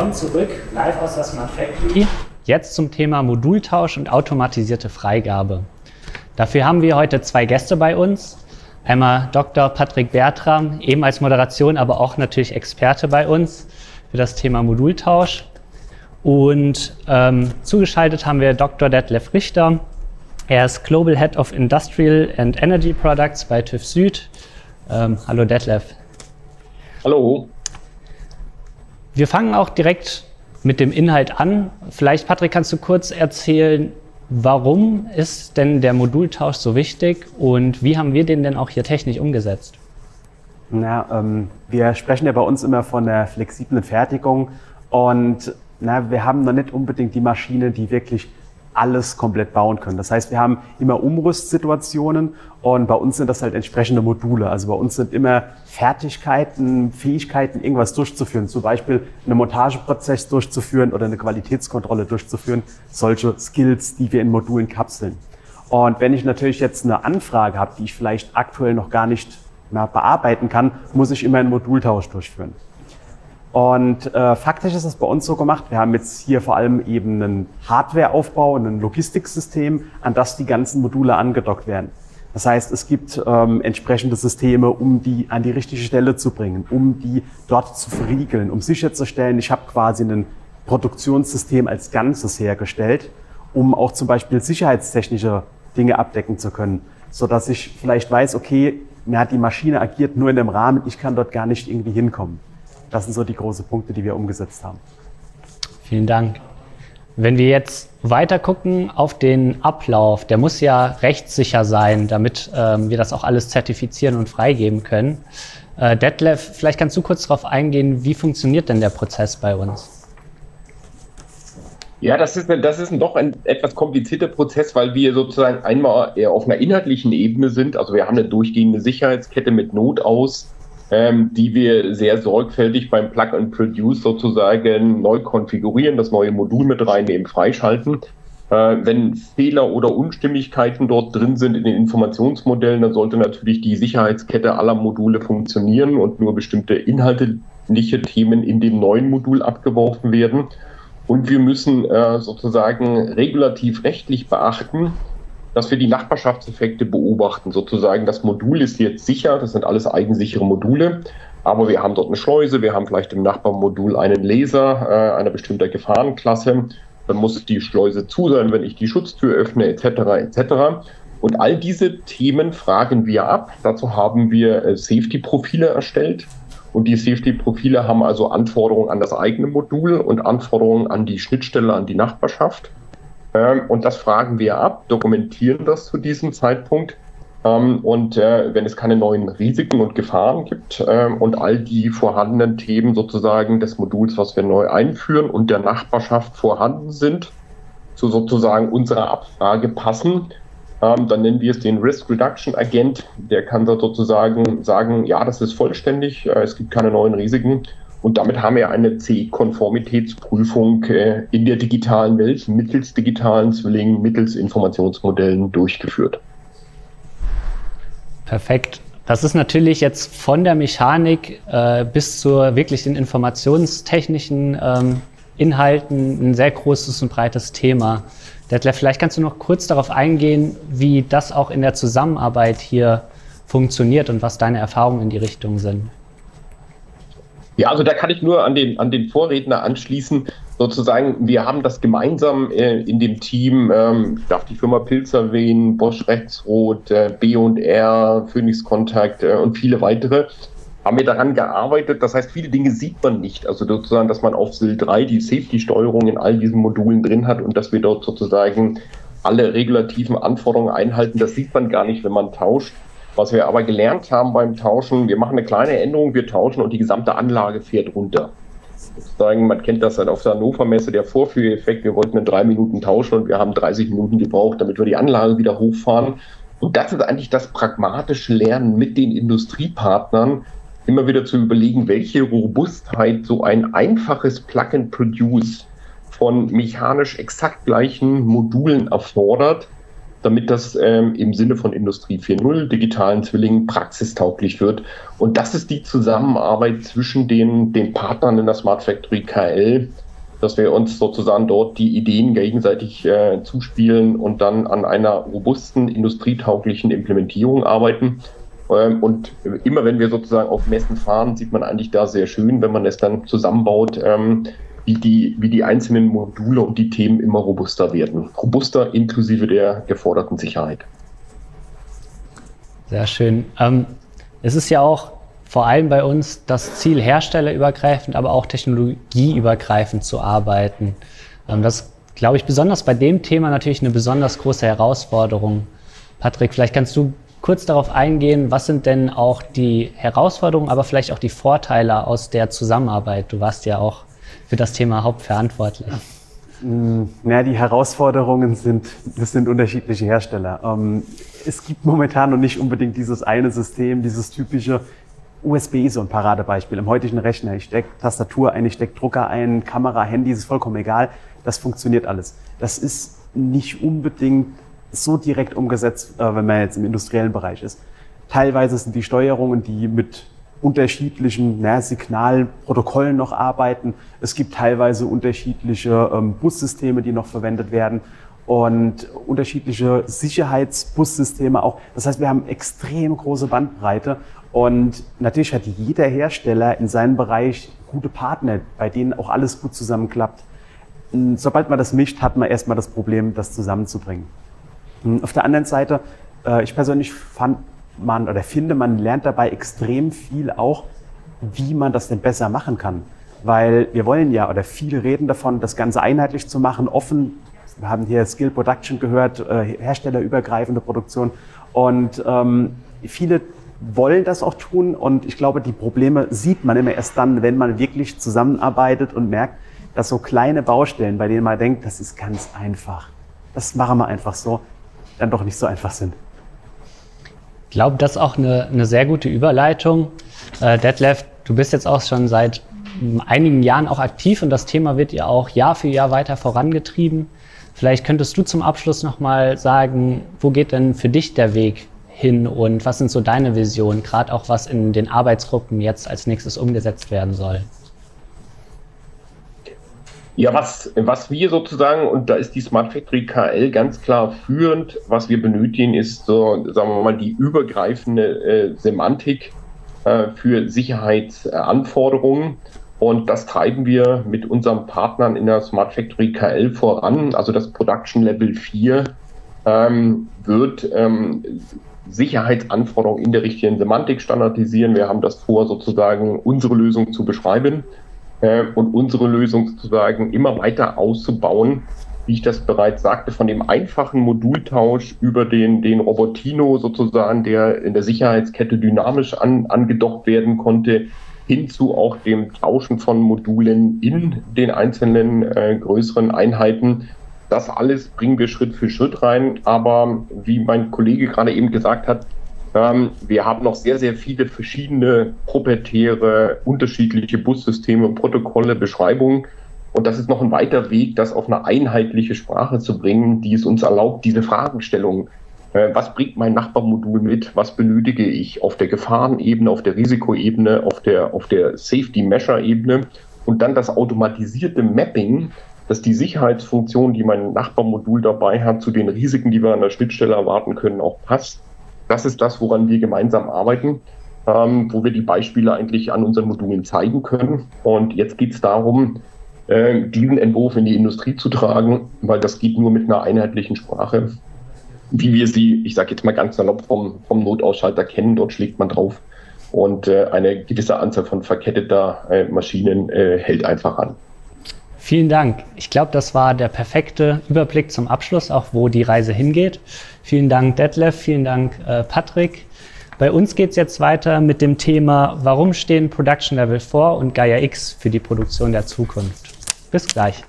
Willkommen zurück, live aus der Smart Factory. Jetzt zum Thema Modultausch und automatisierte Freigabe. Dafür haben wir heute zwei Gäste bei uns. Einmal Dr. Patrick Bertram, eben als Moderation, aber auch natürlich Experte bei uns für das Thema Modultausch. Und ähm, zugeschaltet haben wir Dr. Detlef Richter. Er ist Global Head of Industrial and Energy Products bei TÜV Süd. Ähm, hallo Detlef. Hallo. Wir fangen auch direkt mit dem Inhalt an. Vielleicht, Patrick, kannst du kurz erzählen, warum ist denn der Modultausch so wichtig und wie haben wir den denn auch hier technisch umgesetzt? Na, ähm, wir sprechen ja bei uns immer von der flexiblen Fertigung und na, wir haben noch nicht unbedingt die Maschine, die wirklich alles komplett bauen können. Das heißt, wir haben immer Umrüstsituationen und bei uns sind das halt entsprechende Module. Also bei uns sind immer Fertigkeiten, Fähigkeiten, irgendwas durchzuführen. Zum Beispiel einen Montageprozess durchzuführen oder eine Qualitätskontrolle durchzuführen. Solche Skills, die wir in Modulen kapseln. Und wenn ich natürlich jetzt eine Anfrage habe, die ich vielleicht aktuell noch gar nicht bearbeiten kann, muss ich immer einen Modultausch durchführen. Und äh, faktisch ist es bei uns so gemacht, wir haben jetzt hier vor allem eben einen Hardwareaufbau, ein Logistiksystem, an das die ganzen Module angedockt werden. Das heißt, es gibt ähm, entsprechende Systeme, um die an die richtige Stelle zu bringen, um die dort zu verriegeln, um sicherzustellen, ich habe quasi ein Produktionssystem als Ganzes hergestellt, um auch zum Beispiel sicherheitstechnische Dinge abdecken zu können, so dass ich vielleicht weiß, okay, ja, die Maschine agiert nur in dem Rahmen, ich kann dort gar nicht irgendwie hinkommen. Das sind so die großen Punkte, die wir umgesetzt haben. Vielen Dank. Wenn wir jetzt weiter gucken auf den Ablauf, der muss ja rechtssicher sein, damit ähm, wir das auch alles zertifizieren und freigeben können. Äh, Detlef, vielleicht kannst du kurz darauf eingehen, wie funktioniert denn der Prozess bei uns? Ja, das ist, das ist ein doch ein etwas komplizierter Prozess, weil wir sozusagen einmal eher auf einer inhaltlichen Ebene sind. Also wir haben eine durchgehende Sicherheitskette mit Not aus ähm, die wir sehr sorgfältig beim Plug and Produce sozusagen neu konfigurieren, das neue Modul mit reinnehmen, freischalten. Äh, wenn Fehler oder Unstimmigkeiten dort drin sind in den Informationsmodellen, dann sollte natürlich die Sicherheitskette aller Module funktionieren und nur bestimmte inhaltliche Themen in dem neuen Modul abgeworfen werden. Und wir müssen äh, sozusagen regulativ rechtlich beachten, dass wir die Nachbarschaftseffekte beobachten. Sozusagen, das Modul ist jetzt sicher, das sind alles eigensichere Module, aber wir haben dort eine Schleuse, wir haben vielleicht im Nachbarmodul einen Laser äh, einer bestimmten Gefahrenklasse. Dann muss die Schleuse zu sein, wenn ich die Schutztür öffne, etc. etc. Und all diese Themen fragen wir ab. Dazu haben wir äh, Safety-Profile erstellt. Und die Safety-Profile haben also Anforderungen an das eigene Modul und Anforderungen an die Schnittstelle, an die Nachbarschaft. Ähm, und das fragen wir ab, dokumentieren das zu diesem Zeitpunkt. Ähm, und äh, wenn es keine neuen Risiken und Gefahren gibt ähm, und all die vorhandenen Themen sozusagen des Moduls, was wir neu einführen und der Nachbarschaft vorhanden sind, zu sozusagen unserer Abfrage passen, dann nennen wir es den Risk Reduction Agent. Der kann sozusagen sagen, ja, das ist vollständig, äh, es gibt keine neuen Risiken und damit haben wir eine C-Konformitätsprüfung äh, in der digitalen Welt mittels digitalen Zwillingen, mittels Informationsmodellen durchgeführt. Perfekt. Das ist natürlich jetzt von der Mechanik äh, bis zur wirklich den informationstechnischen ähm, Inhalten ein sehr großes und breites Thema. Detlef, vielleicht kannst du noch kurz darauf eingehen, wie das auch in der Zusammenarbeit hier funktioniert und was deine Erfahrungen in die Richtung sind. Ja, also da kann ich nur an den, an den Vorredner anschließen. Sozusagen, wir haben das gemeinsam äh, in dem Team, ähm, ich darf die Firma Pilz erwähnen, Bosch Rechtsrot, äh, B&R, Phoenix Kontakt äh, und viele weitere, haben wir daran gearbeitet. Das heißt, viele Dinge sieht man nicht. Also sozusagen, dass man auf SIL 3 die Safety-Steuerung in all diesen Modulen drin hat und dass wir dort sozusagen alle regulativen Anforderungen einhalten. Das sieht man gar nicht, wenn man tauscht. Was wir aber gelernt haben beim Tauschen, wir machen eine kleine Änderung, wir tauschen und die gesamte Anlage fährt runter. Sozusagen, man kennt das halt auf der Hannover Messe, der Vorführeffekt, wir wollten in drei Minuten tauschen und wir haben 30 Minuten gebraucht, damit wir die Anlage wieder hochfahren. Und das ist eigentlich das pragmatische Lernen mit den Industriepartnern, immer wieder zu überlegen, welche Robustheit so ein einfaches Plug-and-Produce von mechanisch exakt gleichen Modulen erfordert, damit das ähm, im Sinne von Industrie 4.0, digitalen Zwillingen, praxistauglich wird. Und das ist die Zusammenarbeit zwischen den, den Partnern in der Smart Factory KL, dass wir uns sozusagen dort die Ideen gegenseitig äh, zuspielen und dann an einer robusten, industrietauglichen Implementierung arbeiten. Ähm, und immer wenn wir sozusagen auf Messen fahren, sieht man eigentlich da sehr schön, wenn man es dann zusammenbaut, ähm, wie, die, wie die einzelnen Module und die Themen immer robuster werden. Robuster inklusive der geforderten Sicherheit. Sehr schön. Ähm, es ist ja auch vor allem bei uns das Ziel, herstellerübergreifend, aber auch technologieübergreifend zu arbeiten. Ähm, das glaube ich besonders bei dem Thema natürlich eine besonders große Herausforderung. Patrick, vielleicht kannst du kurz darauf eingehen, was sind denn auch die Herausforderungen, aber vielleicht auch die Vorteile aus der Zusammenarbeit? Du warst ja auch für das Thema hauptverantwortlich. Ja, die Herausforderungen sind, das sind unterschiedliche Hersteller. Ähm, es gibt momentan noch nicht unbedingt dieses eine System, dieses typische, USB ist so ein Paradebeispiel. Im heutigen Rechner, ich stecke Tastatur ein, ich stecke Drucker ein, Kamera, Handy, ist vollkommen egal. Das funktioniert alles. Das ist nicht unbedingt so direkt umgesetzt, äh, wenn man jetzt im industriellen Bereich ist. Teilweise sind die Steuerungen, die mit unterschiedlichen na, Signalen, Protokollen noch arbeiten. Es gibt teilweise unterschiedliche ähm, Bussysteme, die noch verwendet werden und unterschiedliche Sicherheitsbussysteme auch. Das heißt, wir haben extrem große Bandbreite und natürlich hat jeder Hersteller in seinem Bereich gute Partner, bei denen auch alles gut zusammenklappt. Sobald man das mischt, hat man erstmal das Problem, das zusammenzubringen. Auf der anderen Seite, äh, ich persönlich fand man oder finde, man lernt dabei extrem viel auch, wie man das denn besser machen kann. Weil wir wollen ja, oder viele reden davon, das Ganze einheitlich zu machen, offen. Wir haben hier Skill Production gehört, äh, herstellerübergreifende Produktion. Und ähm, viele wollen das auch tun. Und ich glaube, die Probleme sieht man immer erst dann, wenn man wirklich zusammenarbeitet und merkt, dass so kleine Baustellen, bei denen man denkt, das ist ganz einfach, das machen wir einfach so, dann doch nicht so einfach sind. Ich glaube, das ist auch eine, eine sehr gute Überleitung. Äh, Detlef, du bist jetzt auch schon seit einigen Jahren auch aktiv und das Thema wird ja auch Jahr für Jahr weiter vorangetrieben. Vielleicht könntest du zum Abschluss nochmal sagen, wo geht denn für dich der Weg hin und was sind so deine Visionen, gerade auch was in den Arbeitsgruppen jetzt als nächstes umgesetzt werden soll? Ja, was, was wir sozusagen, und da ist die Smart Factory KL ganz klar führend, was wir benötigen, ist so, sagen wir mal, die übergreifende äh, Semantik äh, für Sicherheitsanforderungen. Und das treiben wir mit unseren Partnern in der Smart Factory KL voran. Also das Production Level 4 ähm, wird ähm, Sicherheitsanforderungen in der richtigen Semantik standardisieren. Wir haben das vor, sozusagen unsere Lösung zu beschreiben äh, und unsere Lösung sozusagen immer weiter auszubauen. Wie ich das bereits sagte, von dem einfachen Modultausch über den, den Robotino sozusagen, der in der Sicherheitskette dynamisch an, angedockt werden konnte, hin zu auch dem Tauschen von Modulen in den einzelnen äh, größeren Einheiten das alles bringen wir Schritt für Schritt rein. Aber wie mein Kollege gerade eben gesagt hat, ähm, wir haben noch sehr, sehr viele verschiedene proprietäre, unterschiedliche Bussysteme, Protokolle, Beschreibungen. Und das ist noch ein weiter Weg, das auf eine einheitliche Sprache zu bringen, die es uns erlaubt, diese Fragestellung, äh, was bringt mein Nachbarmodul mit, was benötige ich auf der Gefahrenebene, auf der Risikoebene, auf der, auf der Safety-Measure-Ebene und dann das automatisierte Mapping dass die Sicherheitsfunktion, die mein Nachbarmodul dabei hat, zu den Risiken, die wir an der Schnittstelle erwarten können, auch passt. Das ist das, woran wir gemeinsam arbeiten, ähm, wo wir die Beispiele eigentlich an unseren Modulen zeigen können. Und jetzt geht es darum, äh, diesen Entwurf in die Industrie zu tragen, weil das geht nur mit einer einheitlichen Sprache, wie wir sie, ich sage jetzt mal ganz salopp, vom, vom Notausschalter kennen. Dort schlägt man drauf und äh, eine gewisse Anzahl von verketteter äh, Maschinen äh, hält einfach an. Vielen Dank. Ich glaube, das war der perfekte Überblick zum Abschluss, auch wo die Reise hingeht. Vielen Dank, Detlef. Vielen Dank, äh, Patrick. Bei uns geht es jetzt weiter mit dem Thema, warum stehen Production Level 4 und Gaia X für die Produktion der Zukunft? Bis gleich.